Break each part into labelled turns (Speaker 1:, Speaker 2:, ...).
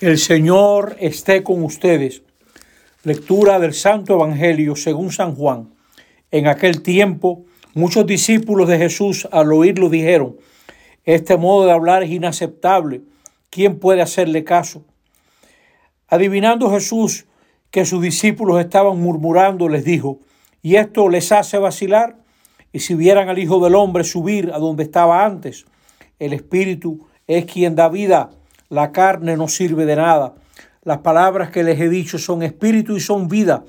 Speaker 1: El Señor esté con ustedes. Lectura del Santo Evangelio según San Juan. En aquel tiempo, muchos discípulos de Jesús al oírlo dijeron, este modo de hablar es inaceptable. ¿Quién puede hacerle caso? Adivinando Jesús que sus discípulos estaban murmurando, les dijo, ¿y esto les hace vacilar? Y si vieran al Hijo del Hombre subir a donde estaba antes, el Espíritu es quien da vida la carne no sirve de nada. Las palabras que les he dicho son espíritu y son vida,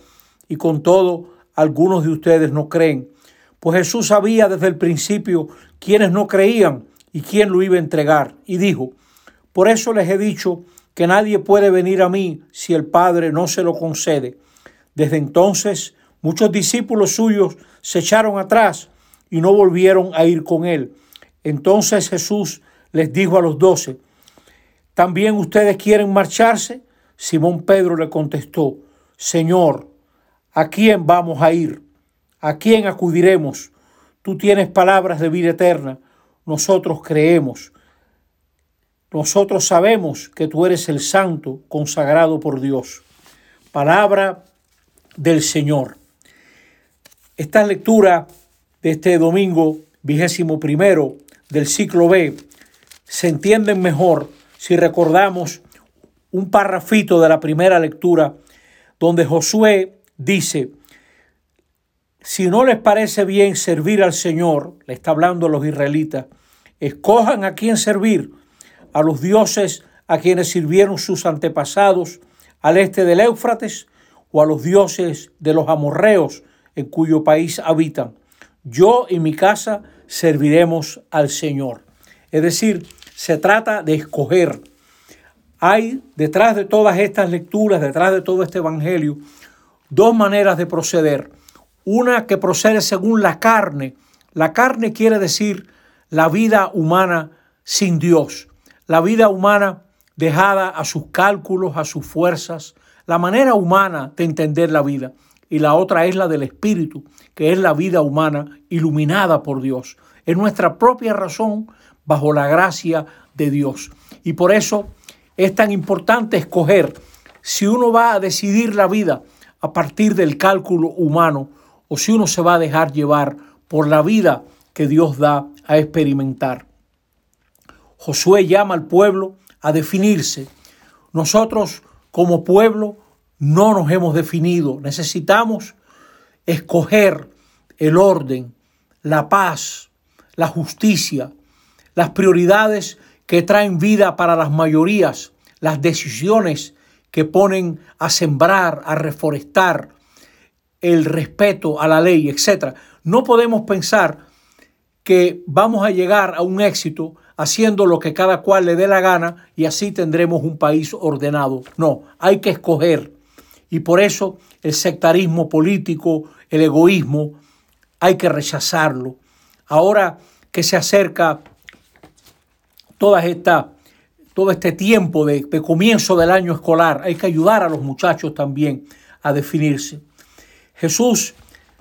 Speaker 1: y con todo algunos de ustedes no creen. Pues Jesús sabía desde el principio quiénes no creían y quién lo iba a entregar, y dijo, por eso les he dicho que nadie puede venir a mí si el Padre no se lo concede. Desde entonces muchos discípulos suyos se echaron atrás y no volvieron a ir con él. Entonces Jesús les dijo a los doce, ¿También ustedes quieren marcharse? Simón Pedro le contestó, Señor, ¿a quién vamos a ir? ¿A quién acudiremos? Tú tienes palabras de vida eterna. Nosotros creemos. Nosotros sabemos que tú eres el santo consagrado por Dios. Palabra del Señor. Esta lectura de este domingo vigésimo primero del ciclo B se entienden mejor si recordamos un parrafito de la primera lectura donde Josué dice, si no les parece bien servir al Señor, le está hablando a los israelitas, escojan a quién servir, a los dioses a quienes sirvieron sus antepasados al este del Éufrates o a los dioses de los amorreos en cuyo país habitan. Yo y mi casa serviremos al Señor. Es decir, se trata de escoger. Hay detrás de todas estas lecturas, detrás de todo este Evangelio, dos maneras de proceder. Una que procede según la carne. La carne quiere decir la vida humana sin Dios, la vida humana dejada a sus cálculos, a sus fuerzas, la manera humana de entender la vida. Y la otra es la del Espíritu, que es la vida humana iluminada por Dios. Es nuestra propia razón bajo la gracia de Dios. Y por eso es tan importante escoger si uno va a decidir la vida a partir del cálculo humano o si uno se va a dejar llevar por la vida que Dios da a experimentar. Josué llama al pueblo a definirse. Nosotros como pueblo no nos hemos definido. Necesitamos escoger el orden, la paz, la justicia, las prioridades que traen vida para las mayorías, las decisiones que ponen a sembrar, a reforestar, el respeto a la ley, etc. No podemos pensar que vamos a llegar a un éxito haciendo lo que cada cual le dé la gana y así tendremos un país ordenado. No, hay que escoger. Y por eso el sectarismo político, el egoísmo, hay que rechazarlo. Ahora que se acerca toda esta, todo este tiempo de, comienzo del año escolar. Hay que ayudar a los muchachos también a definirse. Jesús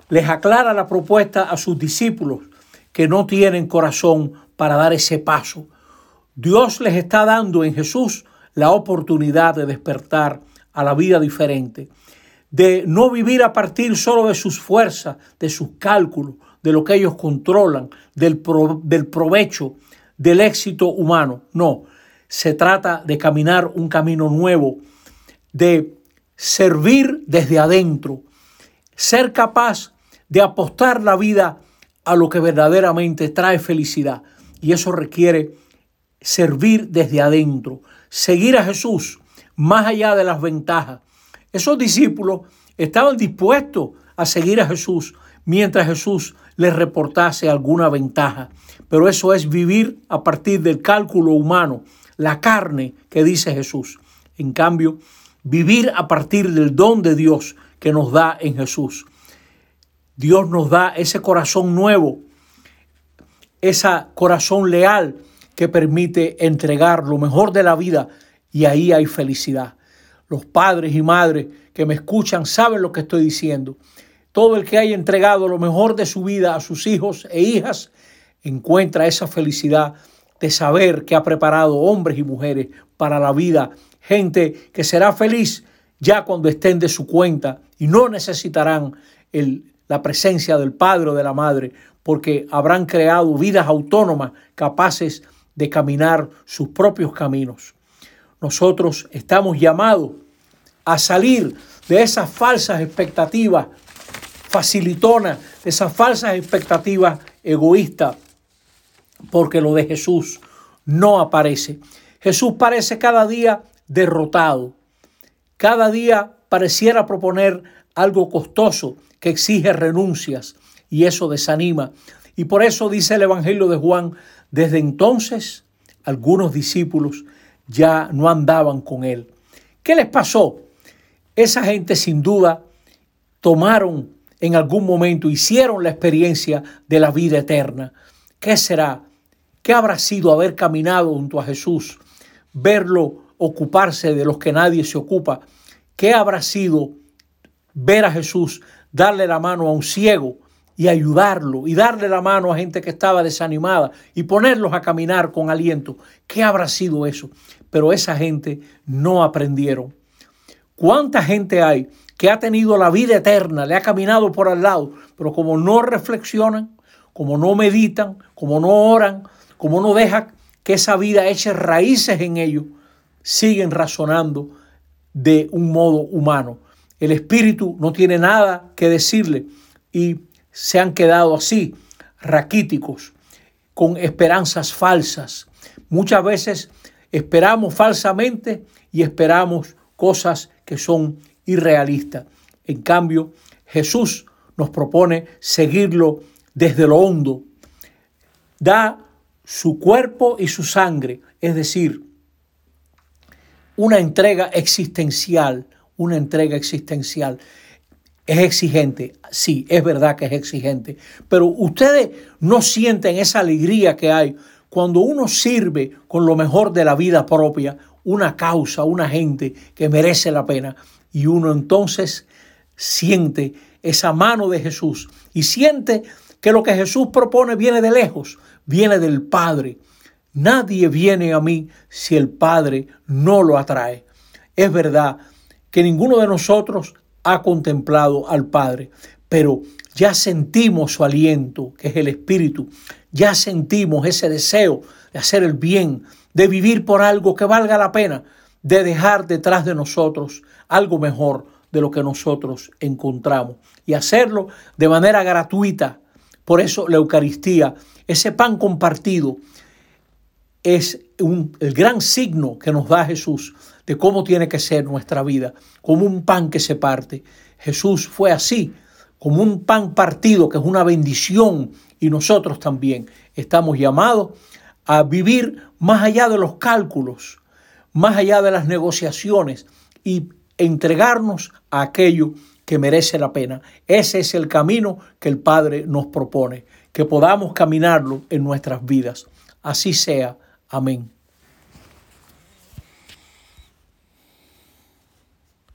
Speaker 1: les aclara la propuesta a sus discípulos que no tienen corazón para dar ese paso. Dios les está dando en Jesús la oportunidad de despertar a la vida diferente, de no vivir a partir solo de sus fuerzas, de sus cálculos, de lo que ellos controlan, del provecho del éxito humano. No, se trata de caminar un camino nuevo, de servir desde adentro, ser capaz de apostar la vida a lo que verdaderamente trae felicidad. Y eso requiere servir desde adentro, seguir a Jesús más allá de las ventajas. Esos discípulos estaban dispuestos a seguir a Jesús mientras Jesús les reportase alguna ventaja. Pero eso es vivir a partir del cálculo humano, la carne que dice Jesús. En cambio, vivir a partir del don de Dios que nos da en Jesús. Dios nos da ese corazón nuevo, ese corazón leal que permite entregar lo mejor de la vida y ahí hay felicidad. Los padres y madres que me escuchan saben lo que estoy diciendo. Todo el que haya entregado lo mejor de su vida a sus hijos e hijas encuentra esa felicidad de saber que ha preparado hombres y mujeres para la vida, gente que será feliz ya cuando estén de su cuenta y no necesitarán el, la presencia del padre o de la madre, porque habrán creado vidas autónomas capaces de caminar sus propios caminos. Nosotros estamos llamados a salir de esas falsas expectativas facilitonas, de esas falsas expectativas egoístas, porque lo de Jesús no aparece. Jesús parece cada día derrotado. Cada día pareciera proponer algo costoso que exige renuncias y eso desanima. Y por eso dice el Evangelio de Juan, desde entonces algunos discípulos ya no andaban con él. ¿Qué les pasó? Esa gente sin duda tomaron en algún momento, hicieron la experiencia de la vida eterna. ¿Qué será? ¿Qué habrá sido haber caminado junto a Jesús, verlo ocuparse de los que nadie se ocupa? ¿Qué habrá sido ver a Jesús darle la mano a un ciego y ayudarlo y darle la mano a gente que estaba desanimada y ponerlos a caminar con aliento? ¿Qué habrá sido eso? Pero esa gente no aprendieron. ¿Cuánta gente hay que ha tenido la vida eterna, le ha caminado por al lado, pero como no reflexionan, como no meditan, como no oran, como no dejan que esa vida eche raíces en ellos, siguen razonando de un modo humano. El espíritu no tiene nada que decirle y se han quedado así, raquíticos, con esperanzas falsas. Muchas veces esperamos falsamente y esperamos cosas que son irrealistas. En cambio, Jesús nos propone seguirlo desde lo hondo. Da su cuerpo y su sangre, es decir, una entrega existencial, una entrega existencial. Es exigente, sí, es verdad que es exigente, pero ustedes no sienten esa alegría que hay cuando uno sirve con lo mejor de la vida propia, una causa, una gente que merece la pena, y uno entonces siente esa mano de Jesús y siente que lo que Jesús propone viene de lejos, viene del Padre. Nadie viene a mí si el Padre no lo atrae. Es verdad que ninguno de nosotros ha contemplado al Padre, pero ya sentimos su aliento, que es el Espíritu, ya sentimos ese deseo de hacer el bien, de vivir por algo que valga la pena, de dejar detrás de nosotros algo mejor de lo que nosotros encontramos y hacerlo de manera gratuita. Por eso la Eucaristía ese pan compartido es el gran signo que nos da Jesús de cómo tiene que ser nuestra vida, como un pan que se parte. Jesús fue así, como un pan partido, que es una bendición, y nosotros también estamos llamados a vivir más allá de los cálculos, más allá de las negociaciones y entregarnos a aquello que merece la pena. Ese es el camino que el Padre nos propone que podamos caminarlo en nuestras vidas. Así sea. Amén.